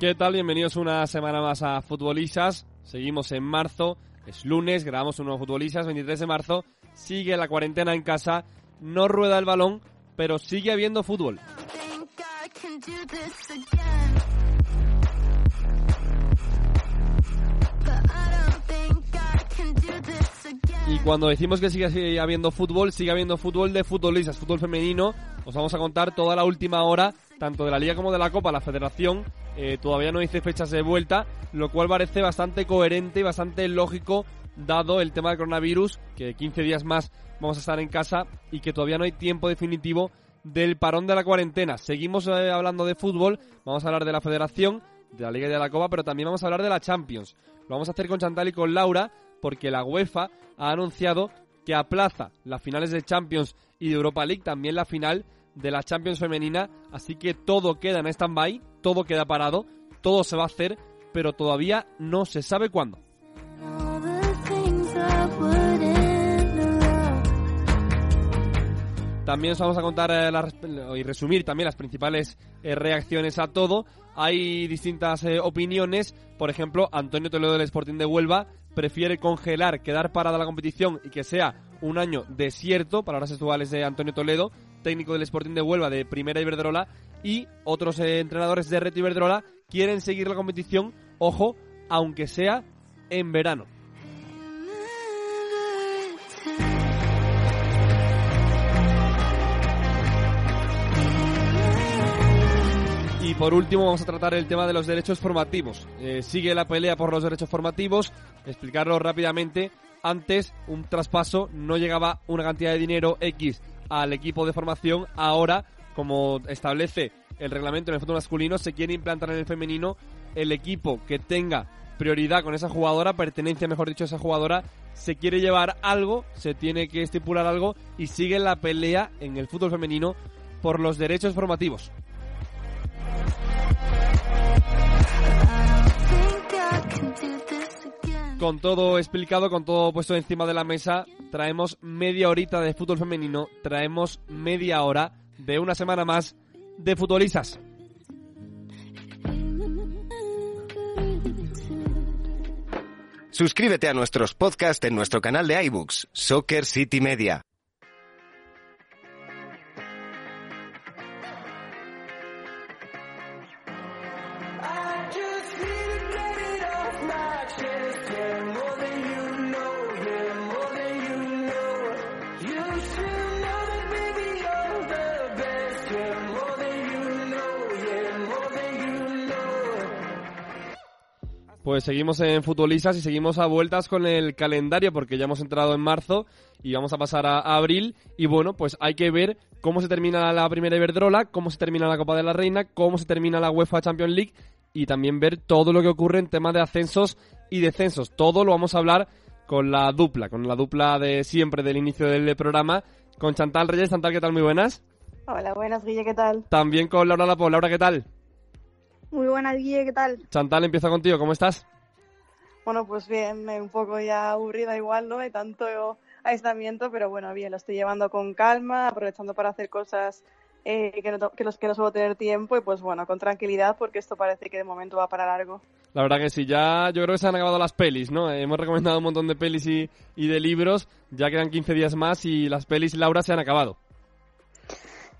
¿Qué tal? Bienvenidos una semana más a Futbolistas. Seguimos en marzo, es lunes, grabamos un nuevo Futbolistas, 23 de marzo. Sigue la cuarentena en casa, no rueda el balón, pero sigue habiendo fútbol. Y cuando decimos que sigue habiendo fútbol, sigue habiendo fútbol de futbolistas, fútbol femenino. Os vamos a contar toda la última hora, tanto de la Liga como de la Copa. La Federación eh, todavía no dice fechas de vuelta, lo cual parece bastante coherente y bastante lógico, dado el tema del coronavirus, que 15 días más vamos a estar en casa y que todavía no hay tiempo definitivo del parón de la cuarentena. Seguimos eh, hablando de fútbol, vamos a hablar de la Federación, de la Liga y de la Copa, pero también vamos a hablar de la Champions. Lo vamos a hacer con Chantal y con Laura, porque la UEFA ha anunciado que aplaza las finales de Champions y de Europa League, también la final de la Champions femenina, así que todo queda en stand-by, todo queda parado, todo se va a hacer, pero todavía no se sabe cuándo. También os vamos a contar eh, las y resumir también las principales eh, reacciones a todo. Hay distintas eh, opiniones. Por ejemplo, Antonio Toledo del Sporting de Huelva prefiere congelar, quedar parada la competición y que sea un año desierto, palabras textuales de Antonio Toledo, técnico del Sporting de Huelva de Primera Iberdrola, y otros eh, entrenadores de Reto Iberdrola quieren seguir la competición, ojo, aunque sea en verano. Y por último vamos a tratar el tema de los derechos formativos. Eh, sigue la pelea por los derechos formativos. Explicarlo rápidamente. Antes un traspaso no llegaba una cantidad de dinero X al equipo de formación. Ahora, como establece el reglamento en el fútbol masculino, se quiere implantar en el femenino el equipo que tenga prioridad con esa jugadora, pertenencia mejor dicho a esa jugadora, se quiere llevar algo, se tiene que estipular algo y sigue la pelea en el fútbol femenino por los derechos formativos. Con todo explicado, con todo puesto encima de la mesa, traemos media horita de fútbol femenino, traemos media hora de una semana más de futbolistas. Suscríbete a nuestros podcasts en nuestro canal de iBooks, Soccer City Media. Pues seguimos en futbolistas y seguimos a vueltas con el calendario porque ya hemos entrado en marzo y vamos a pasar a, a abril y bueno, pues hay que ver cómo se termina la primera Iberdrola, cómo se termina la Copa de la Reina, cómo se termina la UEFA Champions League y también ver todo lo que ocurre en temas de ascensos y descensos. Todo lo vamos a hablar con la dupla, con la dupla de siempre del inicio del programa, con Chantal Reyes. Chantal, ¿qué tal? Muy buenas. Hola, buenas, Guille, ¿qué tal? También con Laura Lapo. Laura, ¿qué tal? Muy buenas, Guille, ¿qué tal? Chantal, empieza contigo. ¿Cómo estás? Bueno, pues bien, eh, un poco ya aburrida igual, ¿no? De tanto aislamiento, pero bueno, bien, lo estoy llevando con calma, aprovechando para hacer cosas eh, que, no, que, los, que no suelo tener tiempo y pues bueno, con tranquilidad porque esto parece que de momento va para largo. La verdad que sí, ya yo creo que se han acabado las pelis, ¿no? hemos recomendado un montón de pelis y, y de libros, ya quedan 15 días más y las pelis, Laura, se han acabado.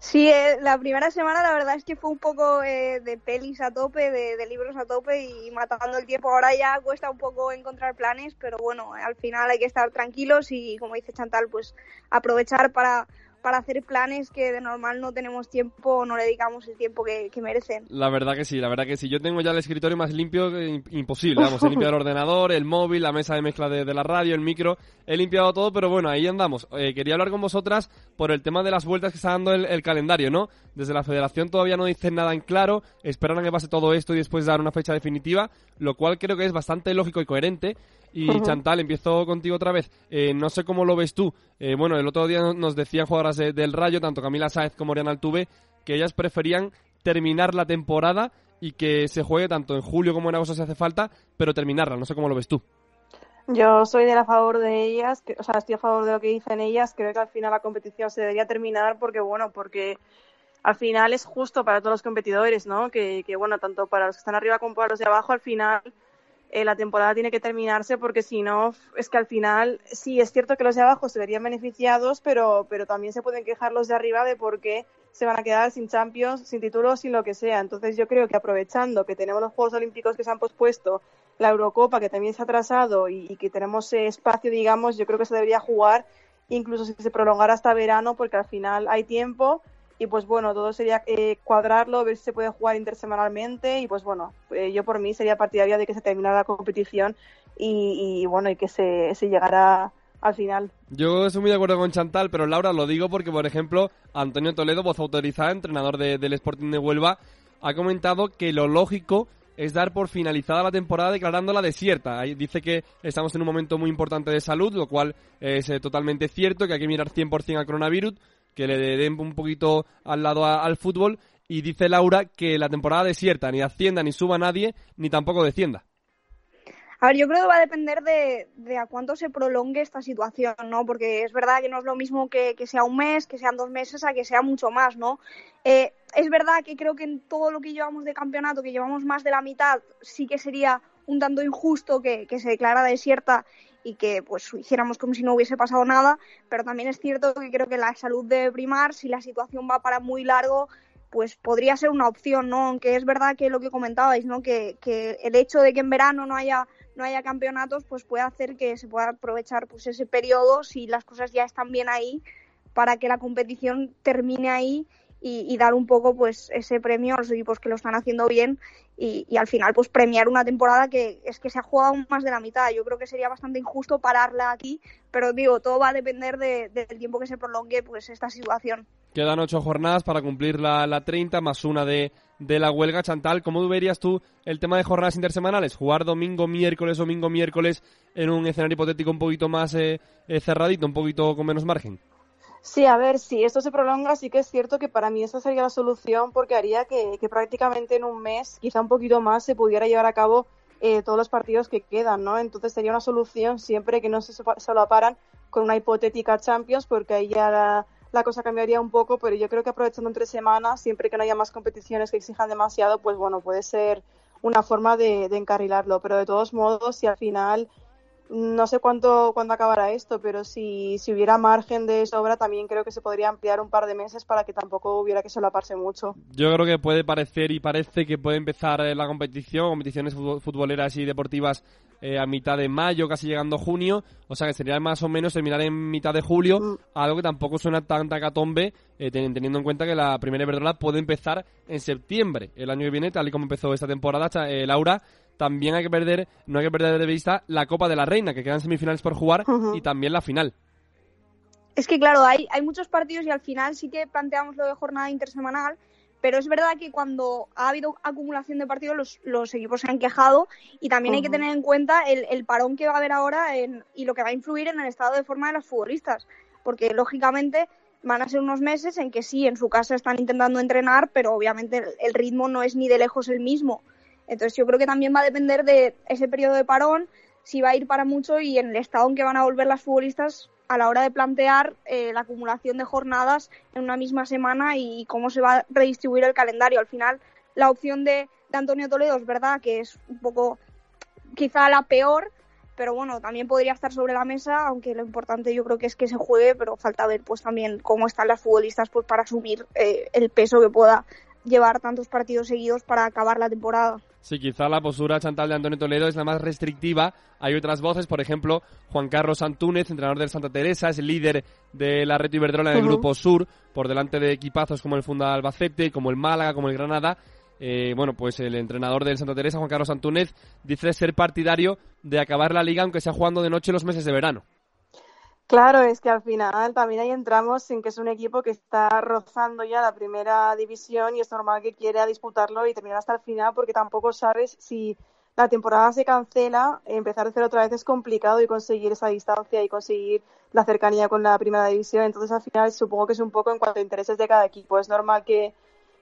Sí, eh, la primera semana la verdad es que fue un poco eh, de pelis a tope, de, de, libros a tope y matando el tiempo. Ahora ya cuesta un poco encontrar planes, pero bueno, al final hay que estar tranquilos y como dice Chantal, pues aprovechar para para hacer planes que de normal no tenemos tiempo no le dedicamos el tiempo que, que, merecen. La verdad que sí, la verdad que sí. Yo tengo ya el escritorio más limpio que imposible. Vamos, he limpiado el ordenador, el móvil, la mesa de mezcla de, de, la radio, el micro. He limpiado todo, pero bueno, ahí andamos. Eh, quería hablar con vosotras por el tema de las vueltas que está dando el, el, calendario, ¿no? Desde la federación todavía no dicen nada en claro, esperan a que pase todo esto y después dar una fecha definitiva, lo cual creo que es bastante lógico y coherente. Y uh -huh. Chantal, empiezo contigo otra vez. Eh, no sé cómo lo ves tú. Eh, bueno, el otro día nos decían jugadoras de, del Rayo, tanto Camila Sáez como Oriana Altuve, que ellas preferían terminar la temporada y que se juegue tanto en julio como en agosto si hace falta, pero terminarla. No sé cómo lo ves tú. Yo soy de la favor de ellas, que, o sea, estoy a favor de lo que dicen ellas. Creo que al final la competición se debería terminar porque, bueno, porque al final es justo para todos los competidores, ¿no? Que, que bueno, tanto para los que están arriba como para los de abajo, al final eh, la temporada tiene que terminarse porque si no, es que al final, sí, es cierto que los de abajo se verían beneficiados, pero, pero también se pueden quejar los de arriba de por qué se van a quedar sin Champions, sin títulos, sin lo que sea. Entonces yo creo que aprovechando que tenemos los Juegos Olímpicos que se han pospuesto, la Eurocopa que también se ha atrasado y, y que tenemos espacio, digamos, yo creo que se debería jugar incluso si se prolongara hasta verano porque al final hay tiempo y pues bueno, todo sería eh, cuadrarlo, ver si se puede jugar intersemanalmente y pues bueno, eh, yo por mí sería partidaria de que se terminara la competición y, y bueno, y que se, llegara al final. Yo estoy muy de acuerdo con Chantal, pero Laura lo digo porque, por ejemplo, Antonio Toledo, voz autorizada, entrenador de, del Sporting de Huelva, ha comentado que lo lógico es dar por finalizada la temporada declarándola desierta. Dice que estamos en un momento muy importante de salud, lo cual es eh, totalmente cierto, que hay que mirar 100% al coronavirus, que le den un poquito al lado al fútbol. Y dice Laura que la temporada desierta ni ascienda ni suba nadie, ni tampoco descienda. A ver, yo creo que va a depender de, a cuánto se prolongue esta situación, ¿no? Porque es verdad que no es lo mismo que, que sea un mes, que sean dos meses, a que sea mucho más, ¿no? Eh, es verdad que creo que en todo lo que llevamos de campeonato, que llevamos más de la mitad, sí que sería un tanto injusto que, que se declara desierta y que pues hiciéramos como si no hubiese pasado nada, pero también es cierto que creo que la salud debe primar, si la situación va para muy largo, pues podría ser una opción, ¿no? Aunque es verdad que lo que comentabais, ¿no? Que, que el hecho de que en verano no haya no haya campeonatos, pues puede hacer que se pueda aprovechar pues ese periodo si las cosas ya están bien ahí para que la competición termine ahí y, dar un poco pues ese premio a los equipos que lo están haciendo bien y, al final pues premiar una temporada que es que se ha jugado más de la mitad. Yo creo que sería bastante injusto pararla aquí, pero digo, todo va a depender de, de, del tiempo que se prolongue pues esta situación. Quedan ocho jornadas para cumplir la, la 30 más una de, de la huelga. Chantal, ¿cómo verías tú el tema de jornadas intersemanales? Jugar domingo, miércoles, domingo, miércoles en un escenario hipotético un poquito más eh, eh, cerradito, un poquito con menos margen. Sí, a ver, si esto se prolonga, sí que es cierto que para mí esa sería la solución porque haría que, prácticamente en un mes, quizá un poquito más, se pudiera llevar a cabo eh, todos los partidos que quedan, ¿no? Entonces sería una solución siempre que no se solaparan con una hipotética Champions porque ahí ya la, la cosa cambiaría un poco, pero yo creo que aprovechando entre semanas, siempre que no haya más competiciones que exijan demasiado, pues bueno, puede ser una forma de, de encarrilarlo. Pero de todos modos, si al final no sé cuánto cuándo acabará esto, pero si, si hubiera margen de sobra, también creo que se podría ampliar un par de meses para que tampoco hubiera que solaparse mucho. Yo creo que puede parecer y parece que puede empezar la competición, competiciones futboleras y deportivas eh, a mitad de mayo, casi llegando a junio, o sea que sería más o menos terminar en mitad de julio, mm. algo que tampoco suena tan tacatombe, eh, teniendo en cuenta que la primera Iberdrola puede empezar en septiembre, el año que viene, tal y como empezó esta temporada. Eh, Laura, también hay que perder, no hay que perder de vista la Copa de la Reina, que quedan semifinales por jugar, uh -huh. y también la final. Es que claro, hay, hay muchos partidos y al final sí que planteamos lo de jornada intersemanal, pero es verdad que cuando ha habido acumulación de partidos los, los equipos se han quejado y también uh -huh. hay que tener en cuenta el, el, parón que va a haber ahora en, y lo que va a influir en el estado de forma de los futbolistas, porque lógicamente van a ser unos meses en que sí, en su casa están intentando entrenar, pero obviamente el, el ritmo no es ni de lejos el mismo. Entonces yo creo que también va a depender de ese periodo de parón, si va a ir para mucho y en el estado en que van a volver las futbolistas, a la hora de plantear eh, la acumulación de jornadas en una misma semana y cómo se va a redistribuir el calendario. Al final, la opción de, de Antonio Toledo es verdad que es un poco quizá la peor, pero bueno, también podría estar sobre la mesa, aunque lo importante yo creo que es que se juegue, pero falta ver pues también cómo están las futbolistas pues para asumir eh, el peso que pueda llevar tantos partidos seguidos para acabar la temporada. Sí, quizá la postura Chantal de Antonio Toledo es la más restrictiva. Hay otras voces, por ejemplo, Juan Carlos Antúnez, entrenador del Santa Teresa, es el líder de la Reto Iberdrola en el. Grupo Sur, por delante de equipazos como el Funda Albacete, como el Málaga, como el Granada. Eh, bueno, pues el entrenador del Santa Teresa, Juan Carlos Antúnez, dice ser partidario de acabar la liga aunque sea jugando de noche los meses de verano. Claro, es que al final también ahí entramos en que es un equipo que está rozando ya la primera división y es normal que quiera disputarlo y terminar hasta el final porque tampoco sabes si la temporada se cancela, empezar a hacer otra vez es complicado y conseguir esa distancia y conseguir la cercanía con la primera división. Entonces al final supongo que es un poco en cuanto a intereses de cada equipo. Es normal que,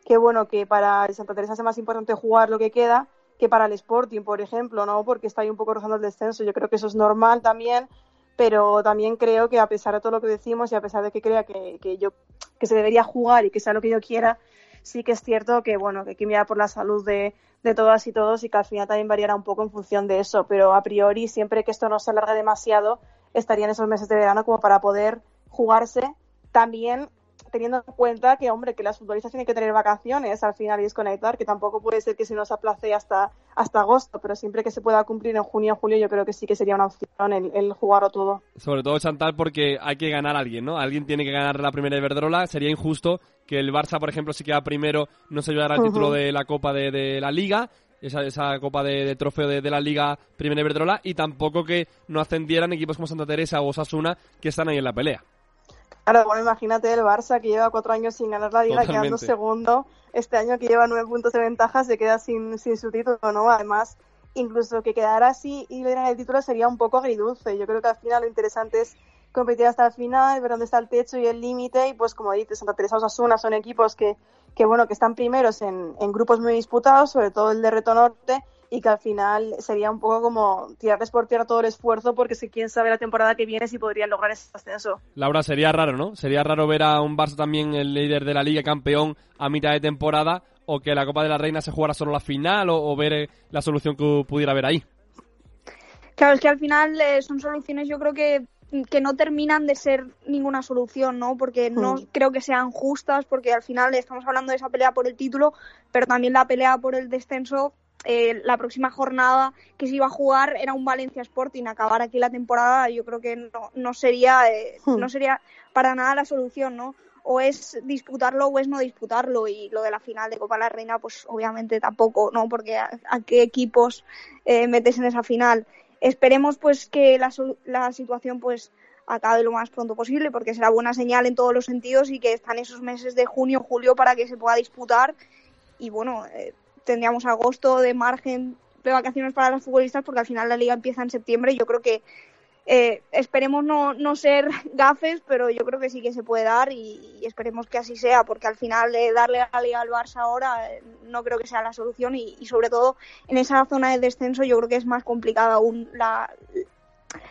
que bueno, que para el Santa Teresa sea más importante jugar lo que queda que para el Sporting, por ejemplo, ¿no? Porque está ahí un poco rozando el descenso. Yo creo que eso es normal también pero también creo que a pesar de todo lo que decimos y a pesar de que crea que, que yo que se debería jugar y que sea lo que yo quiera, sí que es cierto que bueno que hay por la salud de, de todas y todos y que al final también variará un poco en función de eso, pero a priori siempre que esto no se alargue demasiado estarían esos meses de verano como para poder jugarse también teniendo en cuenta que, hombre, que las futbolistas tienen que tener vacaciones al final y desconectar, que tampoco puede ser que se nos aplace hasta, hasta agosto, pero siempre que se pueda cumplir en junio o julio, yo creo que sí que sería una opción el, el jugarlo todo. Sobre todo Chantal porque hay que ganar a alguien, ¿no? Alguien tiene que ganar la primera Iberdrola. Sería injusto que el Barça, por ejemplo, si queda primero, no se llevara el título de la Copa de, de la Liga, esa, esa Copa de, de trofeo de, de la Liga Primera Iberdrola, y tampoco que no ascendieran equipos como Santa Teresa o Osasuna que están ahí en la pelea. Claro, bueno, imagínate el Barça que lleva cuatro años sin ganar la liga, Totalmente. quedando segundo. Este año que lleva nueve puntos de ventaja se queda sin, sin su título, ¿no? Además, incluso que quedara así y le dieran el título sería un poco agridulce. Yo creo que al final lo interesante es competir hasta el final, ver dónde está el techo y el límite. Y pues como dices, Santa Teresa Osasuna son equipos que, que bueno, que están primeros en, en grupos muy disputados, sobre todo el de Reto Norte, y que al final sería un poco como tirarles por tierra todo el esfuerzo, porque si quién sabe la temporada que viene si podrían lograr ese ascenso. Laura, sería raro, ¿no? Sería raro ver a un Barça también el líder de la Liga, campeón, a mitad de temporada, o que la Copa de la Reina se jugara solo la final, o, o ver eh, la solución que pudiera haber ahí. Claro, es que al final eh, son soluciones yo creo que, que no terminan de ser ninguna solución, ¿no? Porque no Mm. creo que sean justas, porque al final estamos hablando de esa pelea por el título, pero también la pelea por el descenso. Eh, la próxima jornada que se iba a jugar era un Valencia Sporting. Acabar aquí la temporada yo creo que no, no sería eh, Hmm. no sería para nada la solución, ¿no? O es disputarlo o es no disputarlo. Y lo de la final de Copa de la Reina, pues obviamente tampoco, ¿no? Porque a, a qué equipos eh, metes en esa final esperemos pues que la, la situación pues acabe lo más pronto posible porque será buena señal en todos los sentidos y que están esos meses de junio julio para que se pueda disputar y bueno eh, tendríamos agosto de margen de vacaciones para los futbolistas porque al final la liga empieza en septiembre y yo creo que eh, esperemos no, no ser gafes pero yo creo que sí que se puede dar y, y esperemos que así sea porque al final eh, darle la liga al Barça ahora eh, no creo que sea la solución y, y sobre todo en esa zona de descenso yo creo que es más complicada aún la,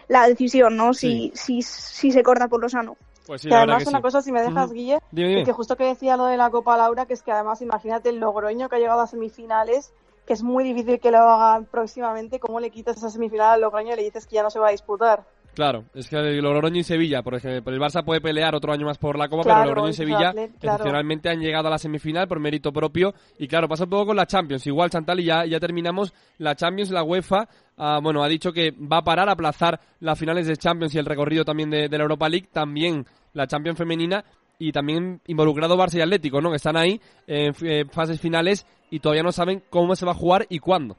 la decisión, ¿no? Si, si, si se corta por lo sano. Pues sí, que además que una sí. cosa, si me dejas. Guille, Dime, y dime. que justo que decía lo de la Copa Laura, que es que además imagínate el Logroño que ha llegado a semifinales, que es muy difícil que lo hagan próximamente, ¿cómo le quitas esa semifinal al Logroño y le dices que ya no se va a disputar? Claro, es que el Logroño y Sevilla, por ejemplo, el Barça puede pelear otro año más por la Copa, Claro, pero Logroño y Sevilla claro. excepcionalmente han llegado a la semifinal por mérito propio y claro, pasa un poco con la Champions, igual Chantal y ya, ya terminamos la Champions, la UEFA, ah, bueno, ha dicho que va a parar a aplazar las finales de Champions y el recorrido también de, de la Europa League, también la Champions femenina y también involucrado Barça y Atlético, ¿no? Que están ahí en fases finales y todavía no saben cómo se va a jugar y cuándo.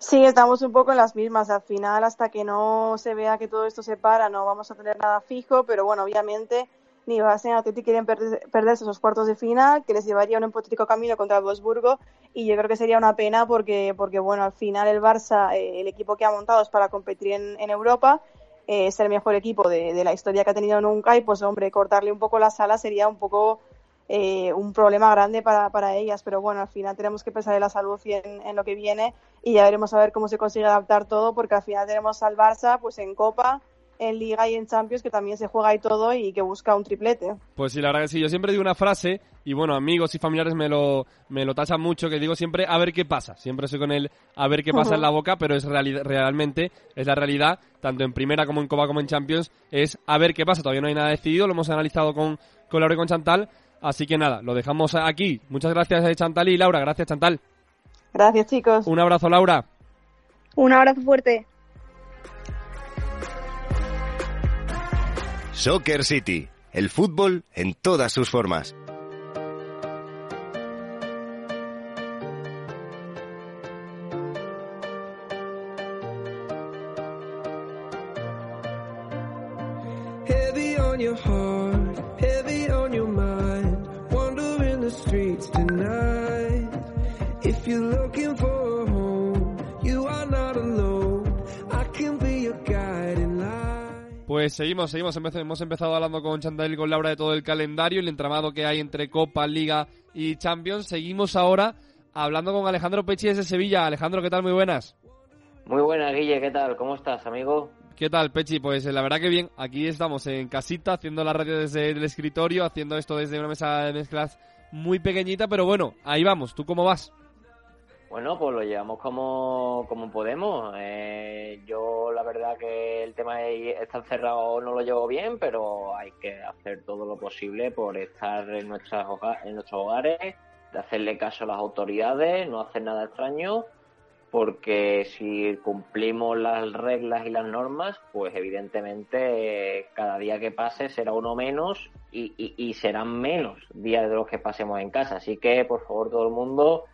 Sí, estamos un poco en las mismas. Al final, hasta que no se vea que todo esto se para, no vamos a tener nada fijo, pero bueno, obviamente ni Barça ni Atleti quieren perder- perderse esos cuartos de final, que les llevaría un hipotético camino contra el Wolfsburgo, y yo creo que sería una pena porque, porque bueno, al final el Barça, eh, el equipo que ha montado es para competir en, Europa, eh, es el mejor equipo de, de la historia que ha tenido nunca, y pues hombre, cortarle un poco la sala sería un poco eh, un problema grande para, para ellas, pero bueno, al final tenemos que pensar en la salud y en, en lo que viene y ya veremos a ver cómo se consigue adaptar todo, porque al final tenemos al Barça pues en Copa, en Liga y en Champions, que también se juega y todo y que busca un triplete. Pues sí, la verdad que sí. Yo siempre digo una frase, y bueno, amigos y familiares me lo, me lo tachan mucho, que digo siempre a ver qué pasa. Siempre soy con él a ver qué pasa en la boca, pero es realmente, es la realidad, tanto en primera como en Copa como en Champions, es a ver qué pasa. Todavía no hay nada decidido, lo hemos analizado con, con Laura y con Chantal. Así que nada, lo dejamos aquí. Muchas gracias eh, Chantal y Laura. Gracias Chantal. Gracias, chicos. Un abrazo Laura. Un abrazo fuerte. Soccer City, el fútbol en todas sus formas. Seguimos, seguimos. Hemos empezado hablando con Chantal y con Laura de todo el calendario, el entramado que hay entre Copa, Liga y Champions. Seguimos ahora hablando con Alejandro Pechi desde Sevilla. Alejandro, ¿qué tal? Muy buenas. Muy buena, Guille, ¿qué tal? ¿Cómo estás, amigo? ¿Qué tal, Pechi? Pues eh, la verdad que bien. Aquí estamos en casita, haciendo la radio desde el escritorio, haciendo esto desde una mesa de mezclas muy pequeñita, pero bueno, ahí vamos. ¿Tú cómo vas? Bueno, pues lo llevamos como, como podemos. Eh, yo la verdad que el tema de estar cerrado no lo llevo bien, pero hay que hacer todo lo posible por estar en, nuestras en nuestros hogares, de hacerle caso a las autoridades, no hacer nada extraño, porque si cumplimos las reglas y las normas, pues evidentemente cada día que pase será uno menos y, y- y serán menos días de los que pasemos en casa. Así que, por favor, todo el mundo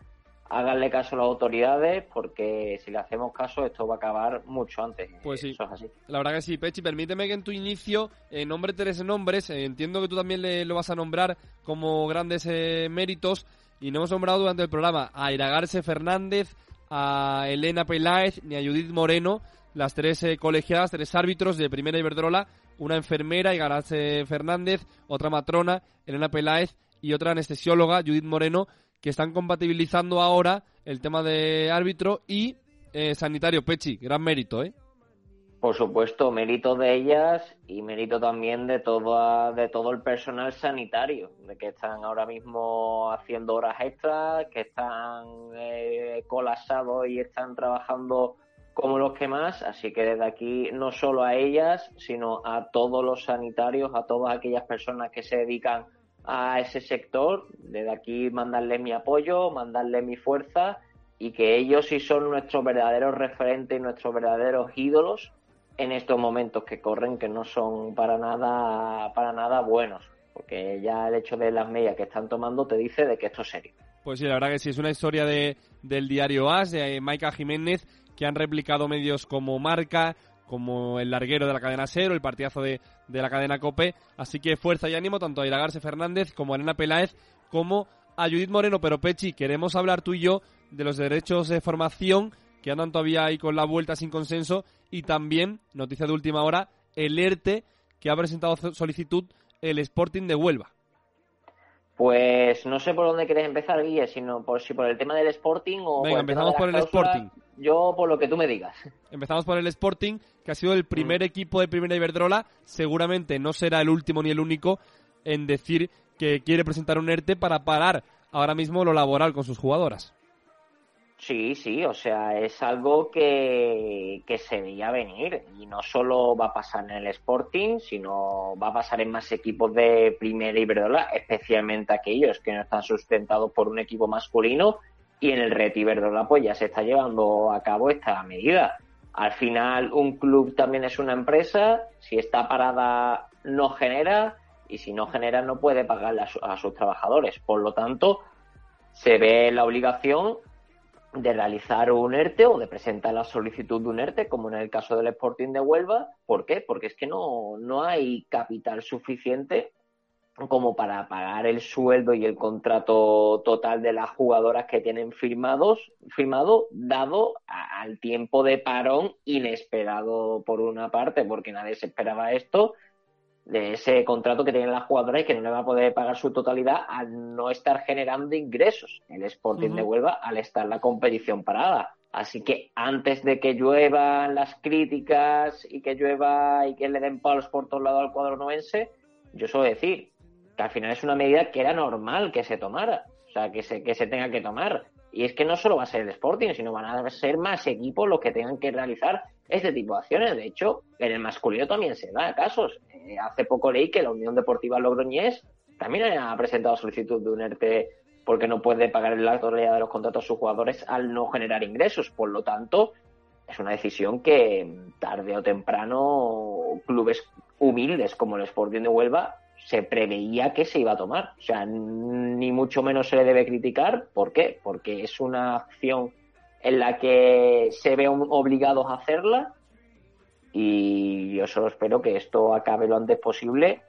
háganle caso a las autoridades porque si le hacemos caso esto va a acabar mucho antes. Pues sí. Eso es así. La verdad que sí, Pechi. Permíteme que en tu inicio eh, nombre tres nombres. Eh, entiendo que tú también le, lo vas a nombrar como grandes eh, méritos. Y no hemos nombrado durante el programa a Iragarse Fernández, a Elena Peláez ni a Judith Moreno, las tres eh, colegiadas, tres árbitros de Primera Iberdrola, una enfermera, Iragarse Fernández, otra matrona, Elena Peláez y otra anestesióloga, Judith Moreno, que están compatibilizando ahora el tema de árbitro y eh, sanitario. Pechi, gran mérito, ¿eh? Por supuesto, mérito de ellas y mérito también de todo, de todo el personal sanitario, de que están ahora mismo haciendo horas extras, que están eh, colapsados y están trabajando como los que más. Así que desde aquí no solo a ellas, sino a todos los sanitarios, a todas aquellas personas que se dedican a ese sector, desde aquí mandarle mi apoyo, mandarle mi fuerza y que ellos sí son nuestros verdaderos referentes y nuestros verdaderos ídolos en estos momentos que corren que no son para nada para nada buenos. Porque ya el hecho de las medias que están tomando te dice de que esto es serio. Pues sí, la verdad que sí, es una historia de, del diario AS, de Maika Jiménez, que han replicado medios como Marca, como el larguero de la cadena Cero, el partidazo de, de la cadena Cope. Así que fuerza y ánimo tanto a Iragarse Fernández como a Elena Peláez, como a Judith Moreno. Pero Pechi, queremos hablar tú y yo de los derechos de formación que andan todavía ahí con la vuelta sin consenso y también, noticia de última hora, el ERTE que ha presentado solicitud el Sporting de Huelva. pues no sé por dónde quieres empezar Guille sino por si por el tema del Sporting o Venga, por el empezamos por el Sporting. Yo por lo que tú me digas Empezamos por el Sporting, que ha sido el primer equipo de Primera Iberdrola. Seguramente no será el último ni el único en decir que quiere presentar un ERTE para parar ahora mismo lo laboral con sus jugadoras. Sí, sí, o sea, es algo que, que se veía venir y no solo va a pasar en el Sporting, sino va a pasar en más equipos de Primera Iberdrola, especialmente aquellos que no están sustentados por un equipo masculino y en el Red Iberdrola pues ya se está llevando a cabo esta medida. Al final un club también es una empresa, si está parada no genera y si no genera no puede pagarle a, su- a sus trabajadores. Por lo tanto, se ve la obligación de realizar un ERTE o de presentar la solicitud de un ERTE, como en el caso del Sporting de Huelva. ¿Por qué? Porque es que no, no hay capital suficiente como para pagar el sueldo y el contrato total de las jugadoras que tienen firmados, firmado, dado a- al tiempo de parón inesperado por una parte, porque nadie se esperaba esto, de ese contrato que tienen las jugadoras y que no le va a poder pagar su totalidad al no estar generando ingresos el Sporting de Huelva al estar la competición parada. Así que antes de que lluevan las críticas y que llueva y que le den palos por todos lados al cuadro novense, yo suelo decir que al final es una medida que era normal que se tomara, o sea, que se, que se tenga que tomar. Y es que no solo va a ser el Sporting, sino van a ser más equipos los que tengan que realizar este tipo de acciones. De hecho, en el masculino también se da casos. Eh, hace poco leí que la Unión Deportiva Logroñés también ha presentado solicitud de un ERTE porque no puede pagar la totalidad de los contratos a sus jugadores al no generar ingresos. Por lo tanto, es una decisión que tarde o temprano clubes humildes como el Sporting de Huelva se preveía que se iba a tomar. O sea, ni mucho menos se le debe criticar. ¿Por qué? Porque es una acción en la que se ven obligados a hacerla y yo solo espero que esto acabe lo antes posible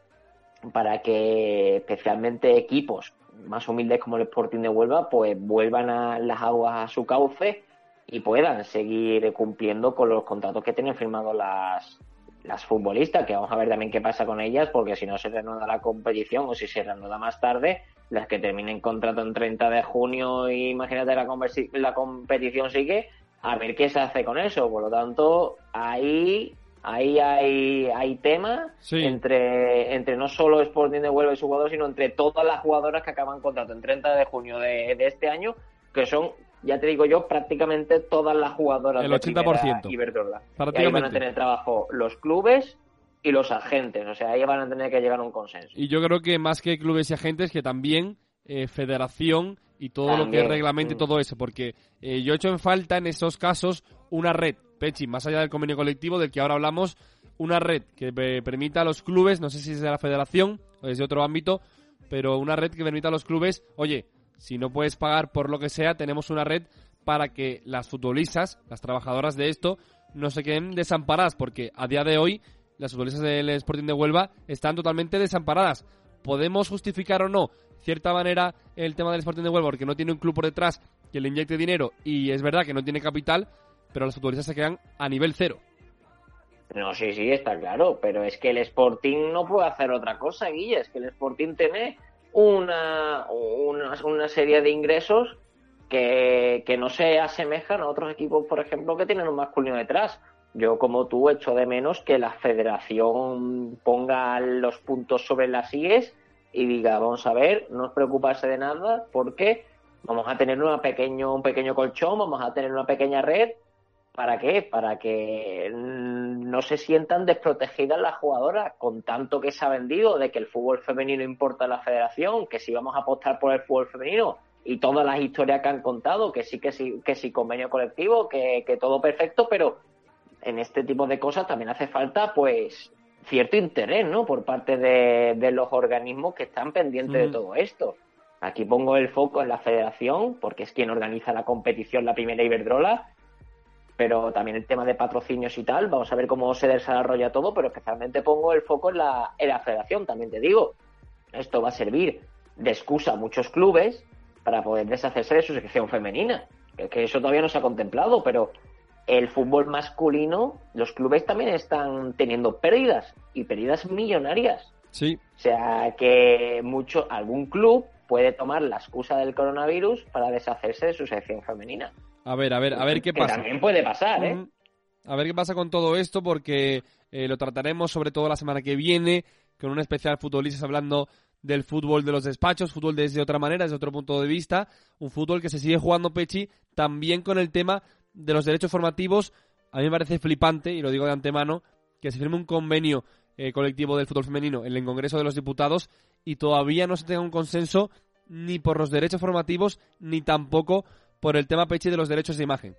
para que especialmente equipos más humildes como el Sporting de Huelva pues vuelvan a las aguas a su cauce y puedan seguir cumpliendo con los contratos que tienen firmados las, las futbolistas, que vamos a ver también qué pasa con ellas, porque si no se reanuda la competición o si se reanuda más tarde, las que terminen contrato en 30 de junio y imagínate la, la competición sigue, a ver qué se hace con eso. Por lo tanto, ahí ahí hay, hay tema entre, entre no solo Sporting de Huelva y su jugador, sino entre todas las jugadoras que acaban contrato en 30 de junio de, de este año, que son ya te digo yo, prácticamente todas las jugadoras el 80%. de Iberdrola. Y ahí van a tener trabajo los clubes y los agentes, o sea, ahí van a tener que llegar a un consenso. Y yo creo que más que clubes y agentes, que también eh, federación y todo lo que y mm. todo eso, porque eh, yo he hecho en falta en esos casos una red, Pechi, más allá del convenio colectivo del que ahora hablamos, una red que permita a los clubes, no sé si es de la federación o es de otro ámbito, pero una red que permita a los clubes, oye, si no puedes pagar por lo que sea, tenemos una red para que las futbolistas, las trabajadoras de esto, no se queden desamparadas, porque a día de hoy las futbolistas del Sporting de Huelva están totalmente desamparadas. ¿Podemos justificar o no, cierta manera, el tema del Sporting de Huelva, porque no tiene un club por detrás que le inyecte dinero y es verdad que no tiene capital, pero las futbolistas se quedan a nivel cero? No, sí, sí, está claro, pero es que el Sporting no puede hacer otra cosa, Guilla, es que el Sporting tiene una, una, serie de ingresos que, no se asemejan a otros equipos, por ejemplo, que tienen un masculino detrás. Yo, como tú, echo de menos que la federación ponga los puntos sobre las IES y diga, vamos a ver, no os preocuparse de nada porque vamos a tener una pequeño, un pequeño colchón, vamos a tener una pequeña red ¿Para qué? Para que no se sientan desprotegidas las jugadoras con tanto que se ha vendido de que el fútbol femenino importa a la federación, que si vamos a apostar por el fútbol femenino y todas las historias que han contado, que sí, que sí, que sí, convenio colectivo, que, todo perfecto, pero en este tipo de cosas también hace falta, pues, cierto interés, ¿no? Por parte de, los organismos que están pendientes de todo esto. Aquí pongo el foco en la federación, porque es quien organiza la competición, la primera Iberdrola, pero también el tema de patrocinios y tal, vamos a ver cómo se desarrolla todo, pero especialmente pongo el foco en la, en la federación, también te digo, esto va a servir de excusa a muchos clubes para poder deshacerse de su sección femenina, que eso todavía no se ha contemplado, pero el fútbol masculino, los clubes también están teniendo pérdidas y pérdidas millonarias. Sí. O sea que mucho, algún club puede tomar la excusa del coronavirus para deshacerse de su sección femenina. A ver, a ver, a ver qué pasa. también puede pasar, ¿eh? A ver qué pasa con todo esto, porque eh, lo trataremos sobre todo la semana que viene, con un especial futbolistas hablando del fútbol de los despachos, fútbol desde otra manera, desde otro punto de vista, un fútbol que se sigue jugando Pechi, también con el tema de los derechos formativos. A mí me parece flipante, y lo digo de antemano, que se firme un convenio eh, colectivo del fútbol femenino en el Congreso de los Diputados y todavía no se tenga un consenso ni por los derechos formativos ni tampoco por el tema Pechi de los derechos de imagen.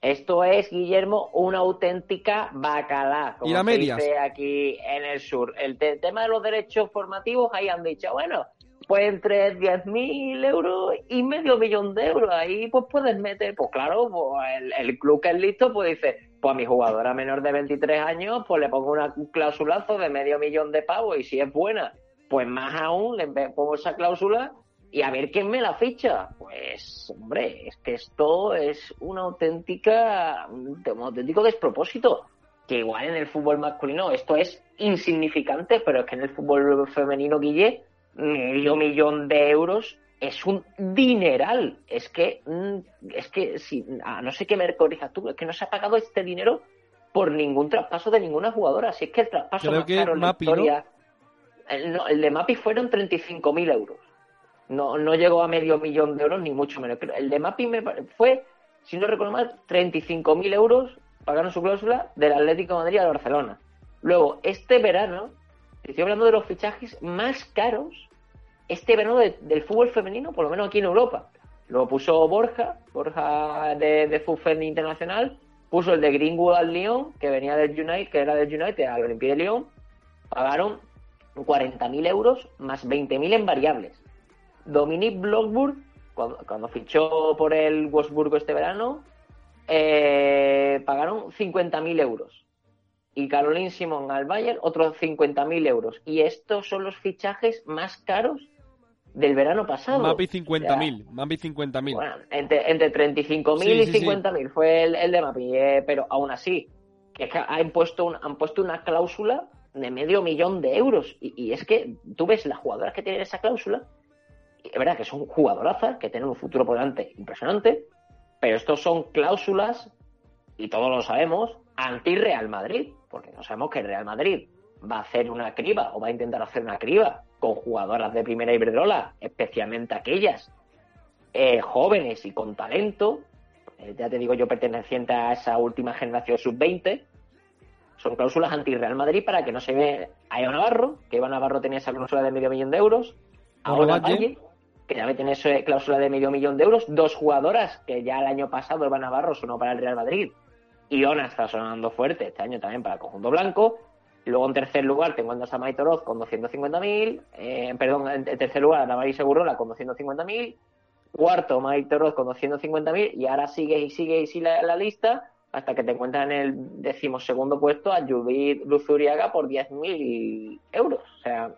Esto es, Guillermo, una auténtica bacalá, como ¿Y se dice aquí en el sur. El tema de los derechos formativos, ahí han dicho, bueno, pues entre 10.000 euros y medio millón de euros, ahí pues puedes meter, pues claro, pues el, club que es listo, pues dice, pues a mi jugadora menor de 23 años, pues le pongo una, un clausulazo de medio millón de pavos y si es buena, pues más aún le pongo esa cláusula y a ver quién me la ficha. Pues, hombre, es que esto es una auténtica, un auténtico despropósito. Que igual en el fútbol masculino esto es insignificante, pero es que en el fútbol femenino, Guille, medio millón de euros es un dineral. Es que, mm, es que, si, a no sé qué me corrijas tú, es que no se ha pagado este dinero por ningún traspaso de ninguna jugadora. Si es que el traspaso Creo más que caro en la historia- el de Mapi fueron 35.000 euros. No, no llegó a medio millón de euros, ni mucho menos. El de Mapi me fue, si no recuerdo mal, 35.000 euros pagaron su cláusula del Atlético de Madrid al Barcelona. Luego, este verano, estoy hablando de los fichajes más caros este verano de- del fútbol femenino, por lo menos aquí en Europa. Lo puso Borja, Borja de, de Fútbol Internacional, puso el de Greenwood al Lyon, que venía del United, que era del United, al Olympique de Lyon, pagaron 40.000 euros más 20.000 en variables. Dominique Blockburg, cuando, cuando fichó por el Wolfsburgo este verano, eh, pagaron 50.000 euros. Y Caroline Simón al Bayern, otros 50.000 euros. Y estos son los fichajes más caros del verano pasado. Mapi O sea, 50.000. Mapi 50.000. bueno, entre, entre 35.000 Sí, y sí, sí. 50.000 fue el, el de Mapi, eh, pero aún así, que es que han puesto, un- han puesto una cláusula de medio millón de euros. Y, y es que tú ves las jugadoras que tienen esa cláusula, es verdad que son jugadorazas, que tienen un futuro por delante impresionante, pero estos son cláusulas, y todos lo sabemos, anti-Real Madrid, porque no sabemos que el Real Madrid va a hacer una criba o va a intentar hacer una criba con jugadoras de primera Iberdrola, especialmente aquellas eh, jóvenes y con talento, eh, ya te digo yo perteneciente a esa última generación sub-20, son cláusulas anti-Real Madrid para que no se ve a Eva Navarro, que Eva Navarro tenía esa cláusula de medio millón de euros, a Ahora. Valle, que también tiene esa cláusula de medio millón de euros, dos jugadoras que ya el año pasado Eva Navarro sonó para el Real Madrid, y Ona está sonando fuerte este año también para el conjunto blanco, luego en tercer lugar tengo a Maite Oroz con 250.000, eh, perdón, en tercer lugar Ana María Segurola con 250.000, cuarto Maite Oroz con 250.000 y ahora sigue y sigue y sigue la, la lista hasta que te encuentras en el decimosegundo puesto a Judith Luzuriaga por 10.000 euros. O sea,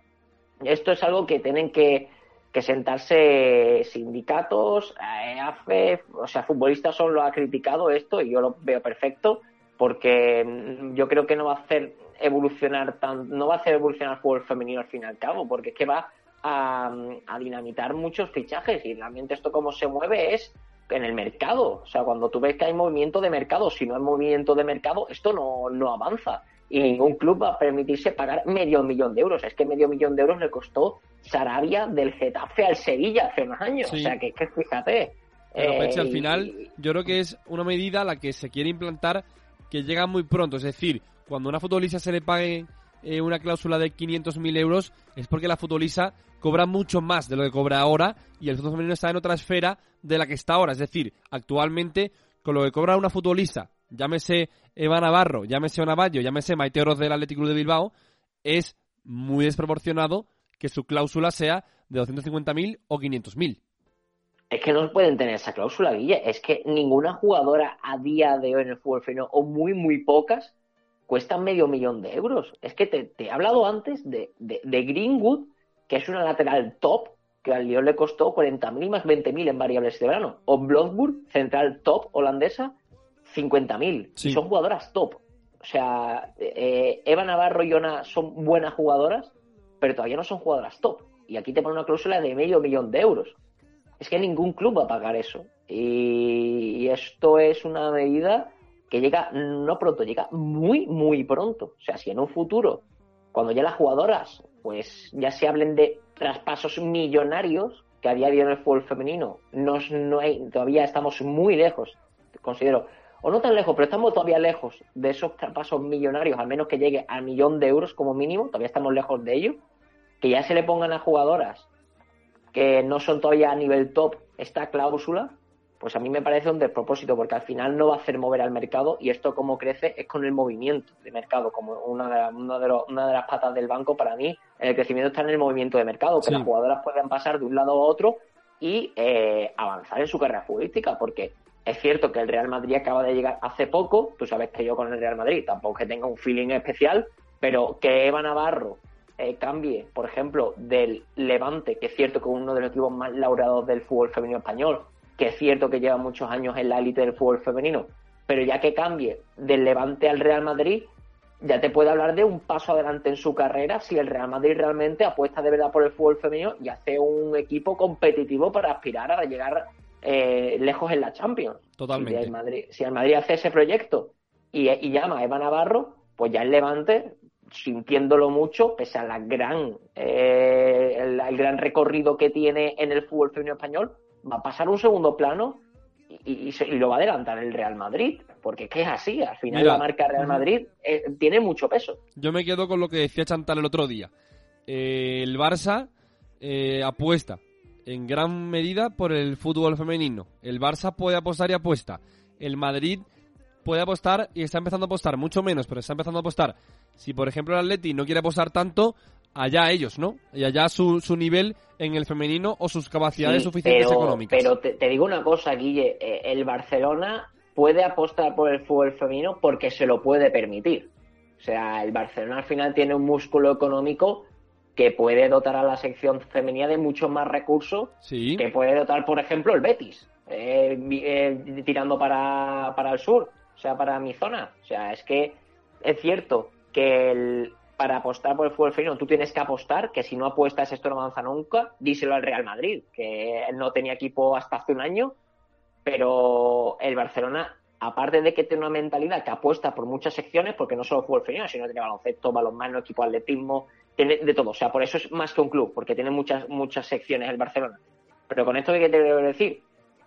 esto es algo que tienen que, que sentarse sindicatos, eh, AFE, o sea, futbolistas solo lo ha criticado esto y yo lo veo perfecto porque mm, yo creo que no va a hacer evolucionar tan, no va a hacer evolucionar el fútbol femenino al fin y al cabo, porque es que va a, dinamitar muchos fichajes y realmente esto como se mueve es en el mercado. O sea, cuando tú ves que hay movimiento de mercado, si no hay movimiento de mercado, esto no, no avanza. Y ningún club va a permitirse pagar medio millón de euros. Es que medio millón de euros le costó Sarabia del Getafe al Sevilla hace unos años. Sí. O sea, que, que fíjate. Pero eh, Peche, al y- final, yo creo que es una medida a la que se quiere implantar que llega muy pronto. Es decir, cuando a una futbolista se le pague eh, una cláusula de 500.000 euros, es porque la futbolista cobra mucho más de lo que cobra ahora y el fútbol femenino está en otra esfera de la que está ahora. Es decir, actualmente, con lo que cobra una futbolista, llámese Eva Navarro, llámese Ona Bayo, llámese Maite Oroz del Athletic Club de Bilbao, es muy desproporcionado que su cláusula sea de 250.000 o 500.000. Es que no pueden tener esa cláusula, Guille. Es que ninguna jugadora a día de hoy en el fútbol femenino, o muy, muy pocas, cuestan medio millón de euros. Es que te, he hablado antes de Greenwood, que es una lateral top, que al Lyon le costó 40.000 más 20.000 en variables de verano. O Bloodburg, central top holandesa, 50.000. Sí. Son jugadoras top. O sea, eh, Eva Navarro y Ona son buenas jugadoras, pero todavía no son jugadoras top. Y aquí te ponen una cláusula de medio millón de euros. Es que ningún club va a pagar eso. Y, y esto es una medida que llega no pronto, llega muy, muy pronto. O sea, si en un futuro, cuando ya las jugadoras, pues ya se hablen de traspasos millonarios, que a día en el fútbol femenino no, no hay, todavía estamos muy lejos, considero, o no tan lejos, pero estamos todavía lejos de esos traspasos millonarios, al menos que llegue al millón de euros como mínimo, todavía estamos lejos de ello, que ya se le pongan a jugadoras que no son todavía a nivel top esta cláusula, pues a mí me parece un despropósito, porque al final no va a hacer mover al mercado y esto como crece es con el movimiento de mercado, como una de, la- una de los- una de las patas del banco para mí, el crecimiento está en el movimiento de mercado, que Sí. las jugadoras puedan pasar de un lado a otro y eh, avanzar en su carrera futbolística, porque es cierto que el Real Madrid acaba de llegar hace poco, tú sabes que yo con el Real Madrid tampoco que tenga un feeling especial, pero que Eva Navarro eh, cambie, por ejemplo, del Levante, que es cierto que es uno de los equipos más laureados del fútbol femenino español, que es cierto que lleva muchos años en la élite del fútbol femenino, pero ya que cambie del Levante al Real Madrid, ya te puede hablar de un paso adelante en su carrera si el Real Madrid realmente apuesta de verdad por el fútbol femenino y hace un equipo competitivo para aspirar a llegar eh, lejos en la Champions. Totalmente. Si el Madrid, si el Madrid hace ese proyecto y, y llama a Eva Navarro, pues ya el Levante, sintiéndolo mucho, pese a la gran, eh, el, el gran recorrido que tiene en el fútbol femenino español, va a pasar un segundo plano y, y se- y lo va a adelantar el Real Madrid, porque es que es así, al final Mira. la marca Real Madrid eh, tiene mucho peso. Yo me quedo con lo que decía Chantal el otro día. Eh, el Barça eh, apuesta en gran medida por el fútbol femenino. El Barça puede apostar y apuesta. El Madrid puede apostar y está empezando a apostar mucho menos, pero está empezando a apostar. Si, por ejemplo, el Atleti no quiere apostar tanto, allá ellos, ¿no? Y allá su, su nivel en el femenino o sus capacidades Sí, suficientes pero, económicas. Pero te, te digo una cosa, Guille, eh, el Barcelona puede apostar por el fútbol femenino porque se lo puede permitir. O sea, el Barcelona al final tiene un músculo económico que puede dotar a la sección femenina de muchos más recursos Sí. que puede dotar, por ejemplo, el Betis, eh, eh, tirando para, para el sur, o sea, para mi zona. O sea, es que es cierto que el- para apostar por el fútbol femenino tú tienes que apostar, que si no apuestas esto no avanza nunca. Díselo al Real Madrid, que no tenía equipo hasta hace un año, pero el Barcelona, aparte de que tiene una mentalidad que apuesta por muchas secciones, porque no solo fútbol femenino, sino tiene baloncesto, balonmano, equipo de atletismo, tiene de todo. O sea, por eso es más que un club, porque tiene muchas, muchas secciones el Barcelona. Pero con esto, ¿qué te quiero decir?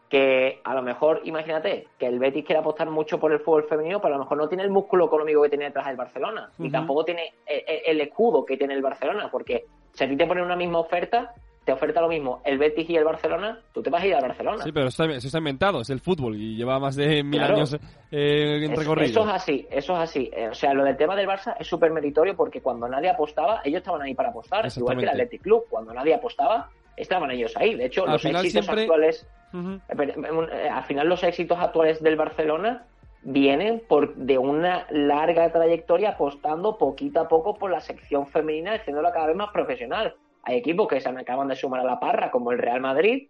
Que a lo mejor, imagínate, que el Betis quiere apostar mucho por el fútbol femenino, pero a lo mejor no tiene el músculo económico que tiene detrás el Barcelona, Ujú. tampoco tiene el escudo que tiene el Barcelona, porque si a ti te ponen una misma oferta, te oferta lo mismo el Betis y el Barcelona, tú te vas a ir al Barcelona. Sí, pero eso está, eso está inventado, es el fútbol y lleva más de mil Claro. años eh, en recorrido. Eso es así, eso es así. Eh, o sea, lo del tema del Barça es súper meritorio porque cuando nadie apostaba, ellos estaban ahí para apostar. Igual que el. Athletic Club, cuando nadie apostaba, estaban ellos ahí. De hecho, Al los éxitos siempre- actuales, eh, eh, al final los éxitos actuales del Barcelona vienen por de una larga trayectoria apostando poquito a poco por la sección femenina, haciéndola cada vez más profesional. Hay equipos que se acaban de sumar a la parra, como el Real Madrid,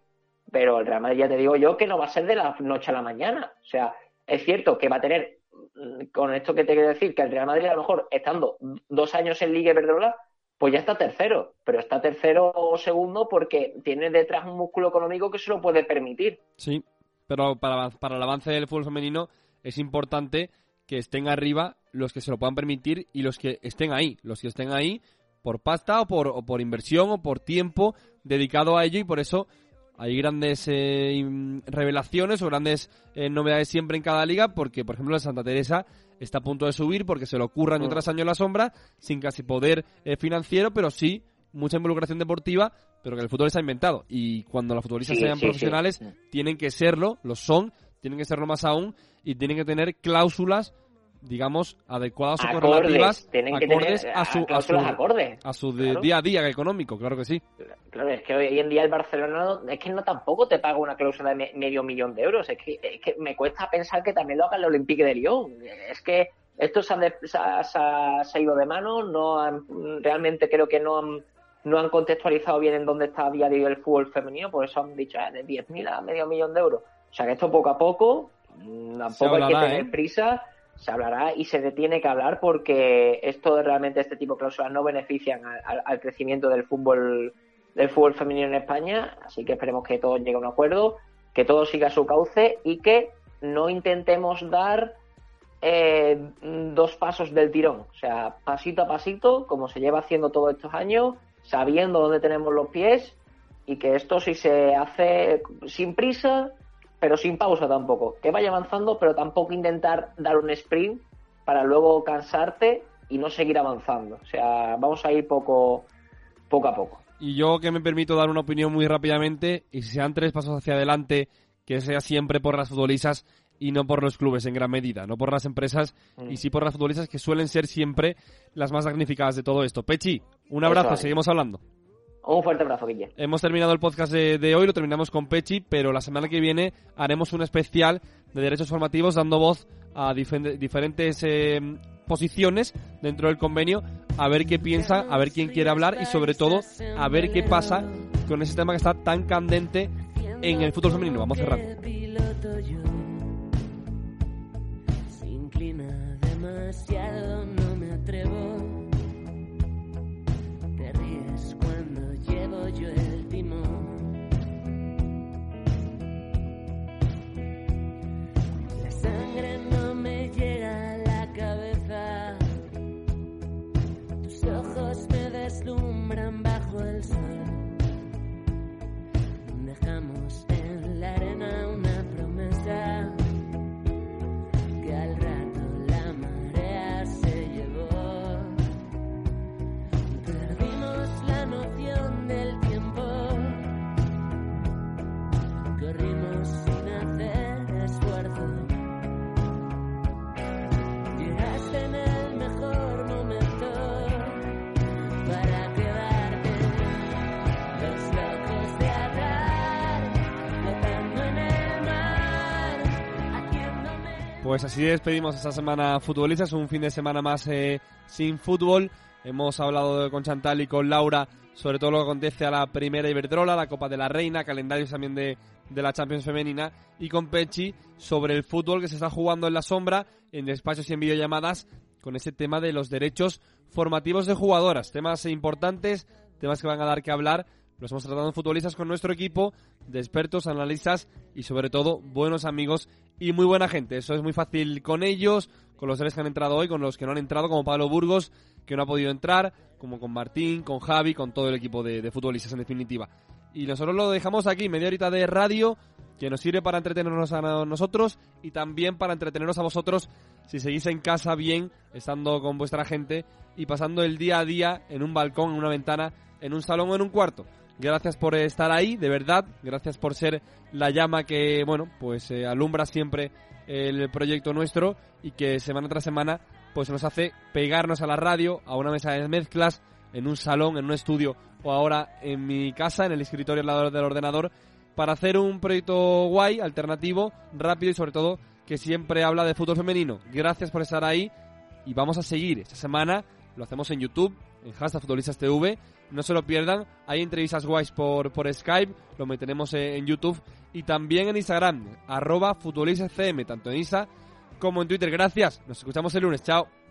pero el Real Madrid ya te digo yo que no va a ser de la noche a la mañana. O sea, es cierto que va a tener, mm, con esto que te quiero decir, que el Real Madrid a lo mejor estando dos años en Liga Iberdrola, pues ya está tercero, pero está tercero o segundo porque tiene detrás un músculo económico que se lo puede permitir. Sí, pero para, para el avance del fútbol femenino es importante que estén arriba los que se lo puedan permitir y los que estén ahí, los que estén ahí por pasta o por, o por inversión o por tiempo dedicado a ello y por eso hay grandes eh, revelaciones o grandes eh, novedades siempre en cada liga porque por ejemplo el Santa Teresa está a punto de subir porque se le ocurra año Mm. tras año en la sombra sin casi poder eh, financiero pero sí mucha involucración deportiva pero que el fútbol está inventado y cuando los futbolistas Sí, sean sí, sí. profesionales tienen que serlo, lo son, tienen que serlo más aún y tienen que tener cláusulas, digamos, adecuadas o correlativas, Acordes, tienen que acordes tener a su, a su, acordes. a su de- Claro. día a día económico, claro que sí. Claro, es que hoy en día el Barcelona no- es que no tampoco te paga una cláusula de me- medio millón de euros. Es que, es que me cuesta pensar que también lo haga el Olympique de Lyon. Es que esto se ha, de- se ha- se ha- se ha ido de mano. No han- realmente creo que no han, no han contextualizado bien en dónde está a día de hoy el fútbol femenino. Por eso han dicho ah, de 10.000 a medio millón de euros. O sea que esto poco a poco, mm, tampoco hay que tener ¿eh? prisa. Se hablará y se tiene que hablar porque esto realmente este tipo de cláusulas no benefician al- al- crecimiento del fútbol del fútbol femenino en España, así que esperemos que todo llegue a un acuerdo, que todo siga su cauce y que no intentemos dar eh, dos pasos del tirón, o sea, pasito a pasito, como se lleva haciendo todos estos años, sabiendo dónde tenemos los pies y que esto sí se hace sin prisa, pero sin pausa tampoco, que vaya avanzando, pero tampoco intentar dar un sprint para luego cansarte y no seguir avanzando, o sea, vamos a ir poco, poco a poco. Y yo que me permito dar una opinión muy rápidamente, y si sean tres pasos hacia adelante, que sea siempre por las futbolistas y no por los clubes en gran medida, no por las empresas Mm. y sí por las futbolistas que suelen ser siempre las más damnificadas de todo esto. Pechi, un abrazo, seguimos hablando. Un fuerte abrazo, Guille. Hemos terminado el podcast de, de hoy, lo terminamos con Pechi, pero la semana que viene haremos un especial de derechos formativos dando voz a diferentes eh, posiciones dentro del convenio, a ver qué piensa, a ver quién quiere hablar y sobre todo a ver qué pasa con ese tema que está tan candente en el fútbol femenino. Vamos cerrando. demasiado, Pues así despedimos esta semana futbolistas, un fin de semana más eh, sin fútbol. Hemos hablado con Chantal y con Laura sobre todo lo que acontece a la primera Iberdrola, la Copa de la Reina, calendarios también de, de la Champions femenina y con Pechi sobre el fútbol que se está jugando en la sombra, en despachos y en videollamadas con ese tema de los derechos formativos de jugadoras. Temas importantes, temas que van a dar que hablar. Los hemos tratado en futbolistas con nuestro equipo de expertos, analistas y sobre todo buenos amigos y muy buena gente. Eso es muy fácil con ellos, con los tres que han entrado hoy, con los que no han entrado, como Pablo Burgos, que no ha podido entrar, como con Martín, con Javi, con todo el equipo de, futbolistas en definitiva. Y nosotros lo dejamos aquí, media horita de radio, que nos sirve para entretenernos a nosotros y también para entreteneros a vosotros si seguís en casa bien, estando con vuestra gente y pasando el día a día en un balcón, en una ventana, en un salón o en un cuarto. Gracias por estar ahí, de verdad. Gracias por ser la llama que, bueno, pues eh, alumbra siempre el proyecto nuestro y que semana tras semana pues nos hace pegarnos a la radio, a una mesa de mezclas, en un salón, en un estudio o ahora en mi casa, en el escritorio al lado del ordenador, para hacer un proyecto guay, alternativo, rápido y sobre todo que siempre habla de fútbol femenino. Gracias por estar ahí y vamos a seguir esta semana. Lo hacemos en YouTube, en hashtag Futbolistas TV. No se lo pierdan. Hay entrevistas guays por, por Skype. Lo meteremos en, YouTube. Y también en Instagram. Arroba FutbolistasCM. Tanto en Insta como en Twitter. Gracias. Nos escuchamos el lunes. Chao.